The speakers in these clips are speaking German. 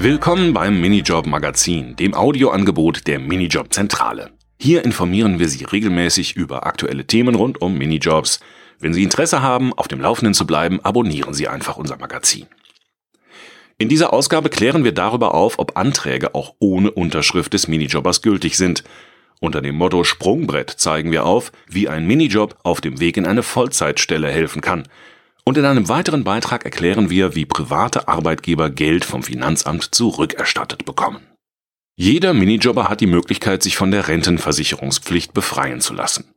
Willkommen beim Minijob Magazin, dem Audioangebot der Minijob Zentrale. Hier informieren wir Sie regelmäßig über aktuelle Themen rund um Minijobs. Wenn Sie Interesse haben, auf dem Laufenden zu bleiben, abonnieren Sie einfach unser Magazin. In dieser Ausgabe klären wir darüber auf, ob Anträge auch ohne Unterschrift des Minijobbers gültig sind. Unter dem Motto Sprungbrett zeigen wir auf, wie ein Minijob auf dem Weg in eine Vollzeitstelle helfen kann. Und in einem weiteren Beitrag erklären wir, wie private Arbeitgeber Geld vom Finanzamt zurückerstattet bekommen. Jeder Minijobber hat die Möglichkeit, sich von der Rentenversicherungspflicht befreien zu lassen.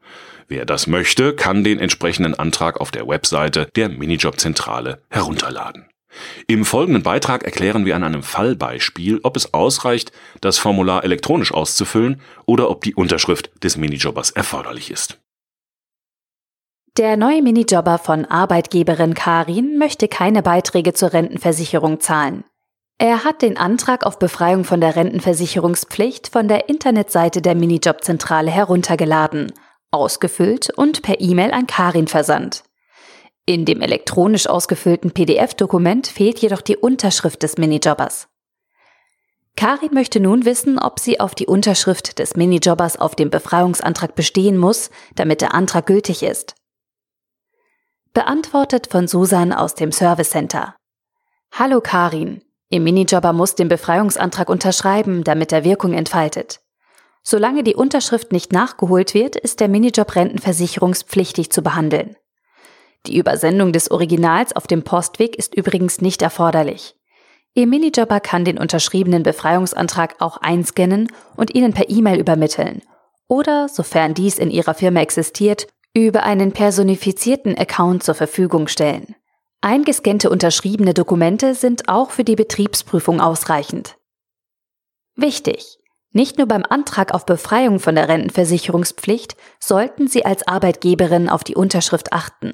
Wer das möchte, kann den entsprechenden Antrag auf der Webseite der Minijobzentrale herunterladen. Im folgenden Beitrag erklären wir an einem Fallbeispiel, ob es ausreicht, das Formular elektronisch auszufüllen oder ob die Unterschrift des Minijobbers erforderlich ist. Der neue Minijobber von Arbeitgeberin Karin möchte keine Beiträge zur Rentenversicherung zahlen. Er hat den Antrag auf Befreiung von der Rentenversicherungspflicht von der Internetseite der Minijobzentrale heruntergeladen, ausgefüllt und per E-Mail an Karin versandt. In dem elektronisch ausgefüllten PDF-Dokument fehlt jedoch die Unterschrift des Minijobbers. Karin möchte nun wissen, ob sie auf die Unterschrift des Minijobbers auf dem Befreiungsantrag bestehen muss, damit der Antrag gültig ist. Beantwortet von Susan aus dem Service Center. Hallo Karin, Ihr Minijobber muss den Befreiungsantrag unterschreiben, damit er Wirkung entfaltet. Solange die Unterschrift nicht nachgeholt wird, ist der Minijob rentenversicherungspflichtig zu behandeln. Die Übersendung des Originals auf dem Postweg ist übrigens nicht erforderlich. Ihr Minijobber kann den unterschriebenen Befreiungsantrag auch einscannen und Ihnen per E-Mail übermitteln oder, sofern dies in Ihrer Firma existiert, über einen personifizierten Account zur Verfügung stellen. Eingescannte unterschriebene Dokumente sind auch für die Betriebsprüfung ausreichend. Wichtig! Nicht nur beim Antrag auf Befreiung von der Rentenversicherungspflicht sollten Sie als Arbeitgeberin auf die Unterschrift achten.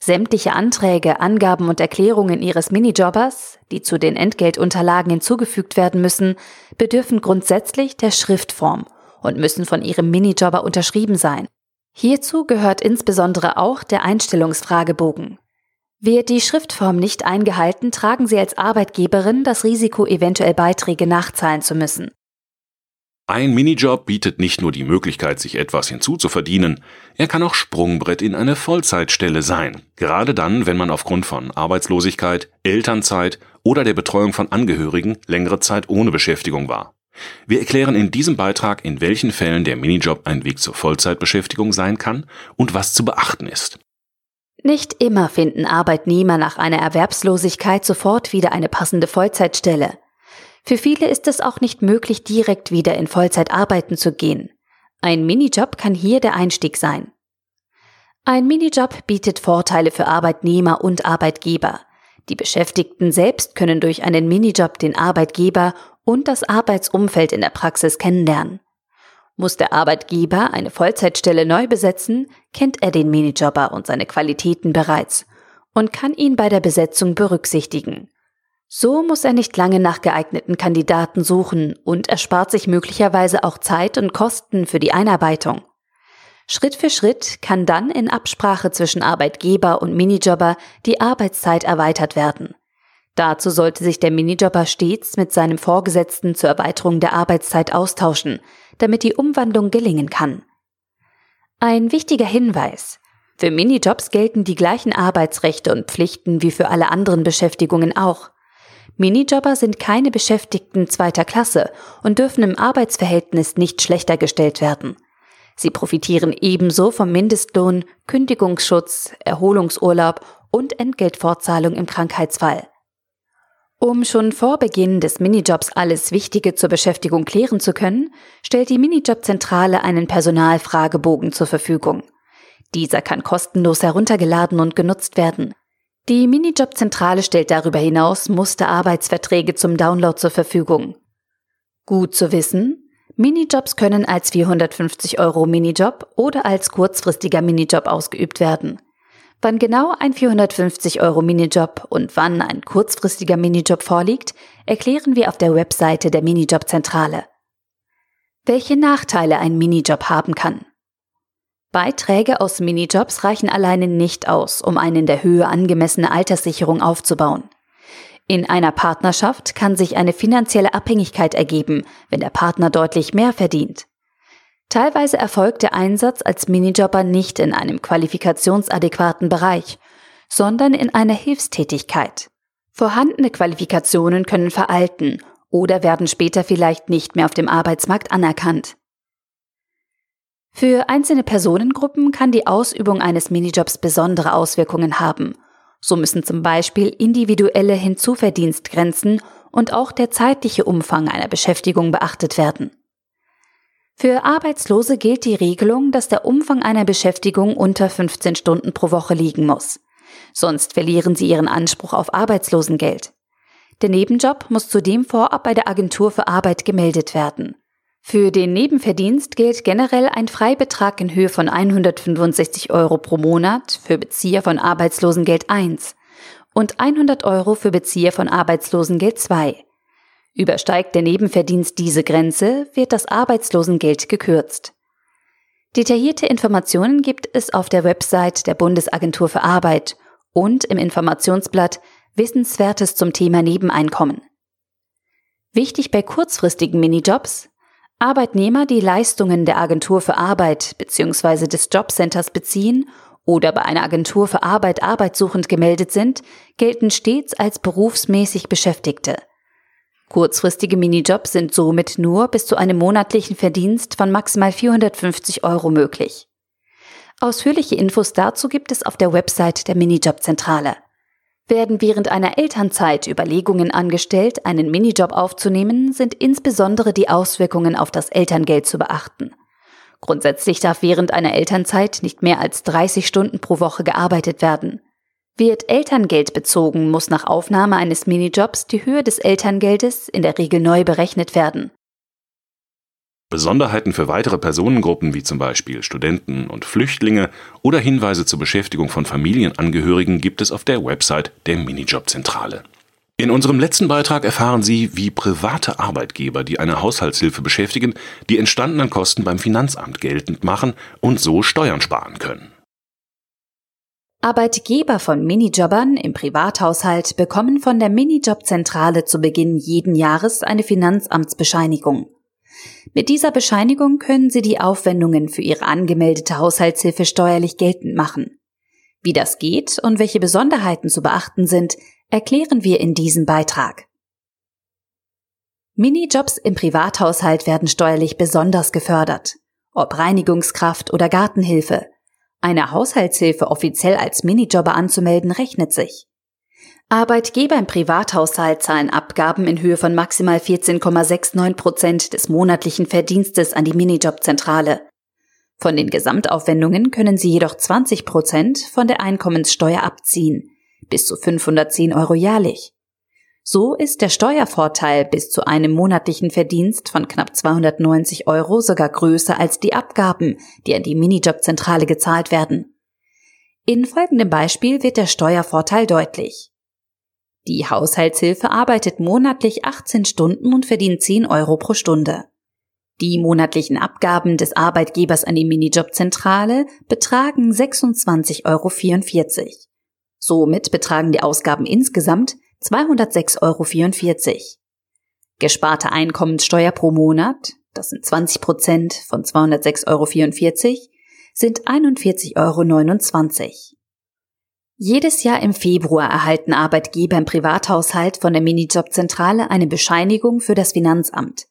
Sämtliche Anträge, Angaben und Erklärungen Ihres Minijobbers, die zu den Entgeltunterlagen hinzugefügt werden müssen, bedürfen grundsätzlich der Schriftform und müssen von Ihrem Minijobber unterschrieben sein. Hierzu gehört insbesondere auch der Einstellungsfragebogen. Wird die Schriftform nicht eingehalten, tragen Sie als Arbeitgeberin das Risiko, eventuell Beiträge nachzahlen zu müssen. Ein Minijob bietet nicht nur die Möglichkeit, sich etwas hinzuzuverdienen, er kann auch Sprungbrett in eine Vollzeitstelle sein. Gerade dann, wenn man aufgrund von Arbeitslosigkeit, Elternzeit oder der Betreuung von Angehörigen längere Zeit ohne Beschäftigung war. Wir erklären in diesem Beitrag, in welchen Fällen der Minijob ein Weg zur Vollzeitbeschäftigung sein kann und was zu beachten ist. Nicht immer finden Arbeitnehmer nach einer Erwerbslosigkeit sofort wieder eine passende Vollzeitstelle. Für viele ist es auch nicht möglich, direkt wieder in Vollzeit arbeiten zu gehen. Ein Minijob kann hier der Einstieg sein. Ein Minijob bietet Vorteile für Arbeitnehmer und Arbeitgeber. Die Beschäftigten selbst können durch einen Minijob den Arbeitgeber und das Arbeitsumfeld in der Praxis kennenlernen. Muss der Arbeitgeber eine Vollzeitstelle neu besetzen, kennt er den Minijobber und seine Qualitäten bereits und kann ihn bei der Besetzung berücksichtigen. So muss er nicht lange nach geeigneten Kandidaten suchen und erspart sich möglicherweise auch Zeit und Kosten für die Einarbeitung. Schritt für Schritt kann dann in Absprache zwischen Arbeitgeber und Minijobber die Arbeitszeit erweitert werden. Dazu sollte sich der Minijobber stets mit seinem Vorgesetzten zur Erweiterung der Arbeitszeit austauschen, damit die Umwandlung gelingen kann. Ein wichtiger Hinweis. Für Minijobs gelten die gleichen Arbeitsrechte und Pflichten wie für alle anderen Beschäftigungen auch. Minijobber sind keine Beschäftigten zweiter Klasse und dürfen im Arbeitsverhältnis nicht schlechter gestellt werden. Sie profitieren ebenso vom Mindestlohn, Kündigungsschutz, Erholungsurlaub und Entgeltfortzahlung im Krankheitsfall. Um schon vor Beginn des Minijobs alles Wichtige zur Beschäftigung klären zu können, stellt die Minijobzentrale einen Personalfragebogen zur Verfügung. Dieser kann kostenlos heruntergeladen und genutzt werden. Die Minijobzentrale stellt darüber hinaus Musterarbeitsverträge zum Download zur Verfügung. Gut zu wissen, Minijobs können als 450 Euro Minijob oder als kurzfristiger Minijob ausgeübt werden. Wann genau ein 450 Euro Minijob und wann ein kurzfristiger Minijob vorliegt, erklären wir auf der Webseite der Minijobzentrale. Welche Nachteile ein Minijob haben kann. Beiträge aus Minijobs reichen alleine nicht aus, um eine in der Höhe angemessene Alterssicherung aufzubauen. In einer Partnerschaft kann sich eine finanzielle Abhängigkeit ergeben, wenn der Partner deutlich mehr verdient. Teilweise erfolgt der Einsatz als Minijobber nicht in einem qualifikationsadäquaten Bereich, sondern in einer Hilfstätigkeit. Vorhandene Qualifikationen können veralten oder werden später vielleicht nicht mehr auf dem Arbeitsmarkt anerkannt. Für einzelne Personengruppen kann die Ausübung eines Minijobs besondere Auswirkungen haben – so müssen zum Beispiel individuelle Hinzuverdienstgrenzen und auch der zeitliche Umfang einer Beschäftigung beachtet werden. Für Arbeitslose gilt die Regelung, dass der Umfang einer Beschäftigung unter 15 Stunden pro Woche liegen muss. Sonst verlieren sie ihren Anspruch auf Arbeitslosengeld. Der Nebenjob muss zudem vorab bei der Agentur für Arbeit gemeldet werden. Für den Nebenverdienst gilt generell ein Freibetrag in Höhe von 165 Euro pro Monat für Bezieher von Arbeitslosengeld 1 und 100 Euro für Bezieher von Arbeitslosengeld 2. Übersteigt der Nebenverdienst diese Grenze, wird das Arbeitslosengeld gekürzt. Detaillierte Informationen gibt es auf der Website der Bundesagentur für Arbeit und im Informationsblatt Wissenswertes zum Thema Nebeneinkommen. Wichtig bei kurzfristigen Minijobs, Arbeitnehmer, die Leistungen der Agentur für Arbeit bzw. des Jobcenters beziehen oder bei einer Agentur für Arbeit arbeitssuchend gemeldet sind, gelten stets als berufsmäßig Beschäftigte. Kurzfristige Minijobs sind somit nur bis zu einem monatlichen Verdienst von maximal 450 Euro möglich. Ausführliche Infos dazu gibt es auf der Website der Minijobzentrale. Werden während einer Elternzeit Überlegungen angestellt, einen Minijob aufzunehmen, sind insbesondere die Auswirkungen auf das Elterngeld zu beachten. Grundsätzlich darf während einer Elternzeit nicht mehr als 30 Stunden pro Woche gearbeitet werden. Wird Elterngeld bezogen, muss nach Aufnahme eines Minijobs die Höhe des Elterngeldes in der Regel neu berechnet werden. Besonderheiten für weitere Personengruppen wie zum Beispiel Studenten und Flüchtlinge oder Hinweise zur Beschäftigung von Familienangehörigen gibt es auf der Website der Minijobzentrale. In unserem letzten Beitrag erfahren Sie, wie private Arbeitgeber, die eine Haushaltshilfe beschäftigen, die entstandenen Kosten beim Finanzamt geltend machen und so Steuern sparen können. Arbeitgeber von Minijobbern im Privathaushalt bekommen von der Minijobzentrale zu Beginn jeden Jahres eine Finanzamtsbescheinigung. Mit dieser Bescheinigung können Sie die Aufwendungen für Ihre angemeldete Haushaltshilfe steuerlich geltend machen. Wie das geht und welche Besonderheiten zu beachten sind, erklären wir in diesem Beitrag. Minijobs im Privathaushalt werden steuerlich besonders gefördert. Ob Reinigungskraft oder Gartenhilfe. Eine Haushaltshilfe offiziell als Minijobber anzumelden rechnet sich. Arbeitgeber im Privathaushalt zahlen Abgaben in Höhe von maximal 14,69 Prozent des monatlichen Verdienstes an die Minijobzentrale. Von den Gesamtaufwendungen können sie jedoch 20 Prozent von der Einkommenssteuer abziehen, bis zu 510 Euro jährlich. So ist der Steuervorteil bis zu einem monatlichen Verdienst von knapp 290 Euro sogar größer als die Abgaben, die an die Minijobzentrale gezahlt werden. In folgendem Beispiel wird der Steuervorteil deutlich. Die Haushaltshilfe arbeitet monatlich 18 Stunden und verdient 10 Euro pro Stunde. Die monatlichen Abgaben des Arbeitgebers an die Minijobzentrale betragen 26,44 Euro. Somit betragen die Ausgaben insgesamt 206,44 Euro. Gesparte Einkommenssteuer pro Monat, das sind 20 Prozent von 206,44 Euro, sind 41,29 Euro. Jedes Jahr im Februar erhalten Arbeitgeber im Privathaushalt von der Minijobzentrale eine Bescheinigung für das Finanzamt.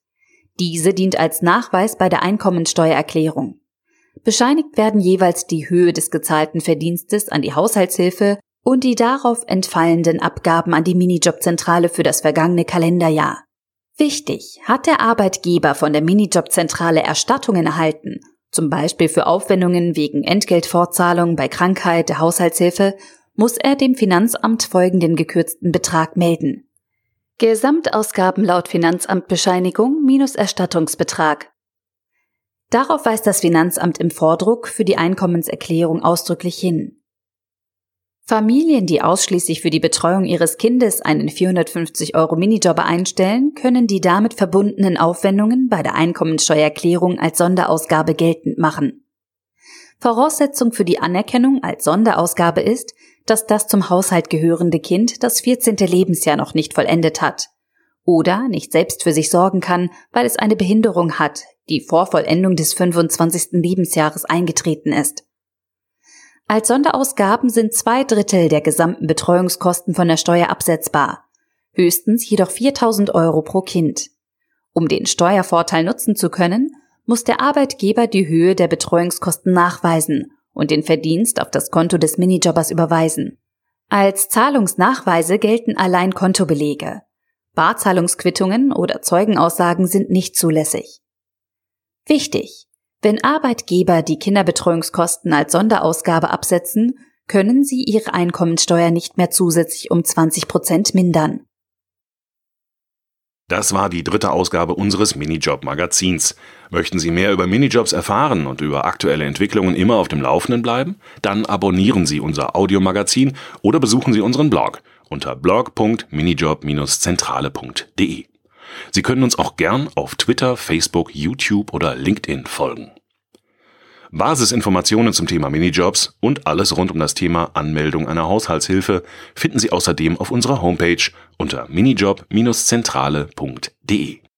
Diese dient als Nachweis bei der Einkommensteuererklärung. Bescheinigt werden jeweils die Höhe des gezahlten Verdienstes an die Haushaltshilfe und die darauf entfallenden Abgaben an die Minijobzentrale für das vergangene Kalenderjahr. Wichtig, hat der Arbeitgeber von der Minijobzentrale Erstattungen erhalten, zum Beispiel für Aufwendungen wegen Entgeltfortzahlung bei Krankheit der Haushaltshilfe muss er dem Finanzamt folgenden gekürzten Betrag melden. Gesamtausgaben laut Finanzamtbescheinigung minus Erstattungsbetrag. Darauf weist das Finanzamt im Vordruck für die Einkommenserklärung ausdrücklich hin. Familien, die ausschließlich für die Betreuung ihres Kindes einen 450 Euro Minijobber einstellen, können die damit verbundenen Aufwendungen bei der Einkommensteuererklärung als Sonderausgabe geltend machen. Voraussetzung für die Anerkennung als Sonderausgabe ist, dass das zum Haushalt gehörende Kind das 14. Lebensjahr noch nicht vollendet hat oder nicht selbst für sich sorgen kann, weil es eine Behinderung hat, die vor Vollendung des 25. Lebensjahres eingetreten ist. Als Sonderausgaben sind zwei Drittel der gesamten Betreuungskosten von der Steuer absetzbar, höchstens jedoch 4000 Euro pro Kind. Um den Steuervorteil nutzen zu können, muss der Arbeitgeber die Höhe der Betreuungskosten nachweisen und den Verdienst auf das Konto des Minijobbers überweisen. Als Zahlungsnachweise gelten allein Kontobelege. Barzahlungsquittungen oder Zeugenaussagen sind nicht zulässig. Wichtig! Wenn Arbeitgeber die Kinderbetreuungskosten als Sonderausgabe absetzen, können sie ihre Einkommensteuer nicht mehr zusätzlich um 20 Prozent mindern. Das war die dritte Ausgabe unseres Minijob-Magazins. Möchten Sie mehr über Minijobs erfahren und über aktuelle Entwicklungen immer auf dem Laufenden bleiben? Dann abonnieren Sie unser Audiomagazin oder besuchen Sie unseren Blog unter blog.minijob-zentrale.de. Sie können uns auch gern auf Twitter, Facebook, YouTube oder LinkedIn folgen. Basisinformationen zum Thema Minijobs und alles rund um das Thema Anmeldung einer Haushaltshilfe finden Sie außerdem auf unserer Homepage unter minijob-zentrale.de.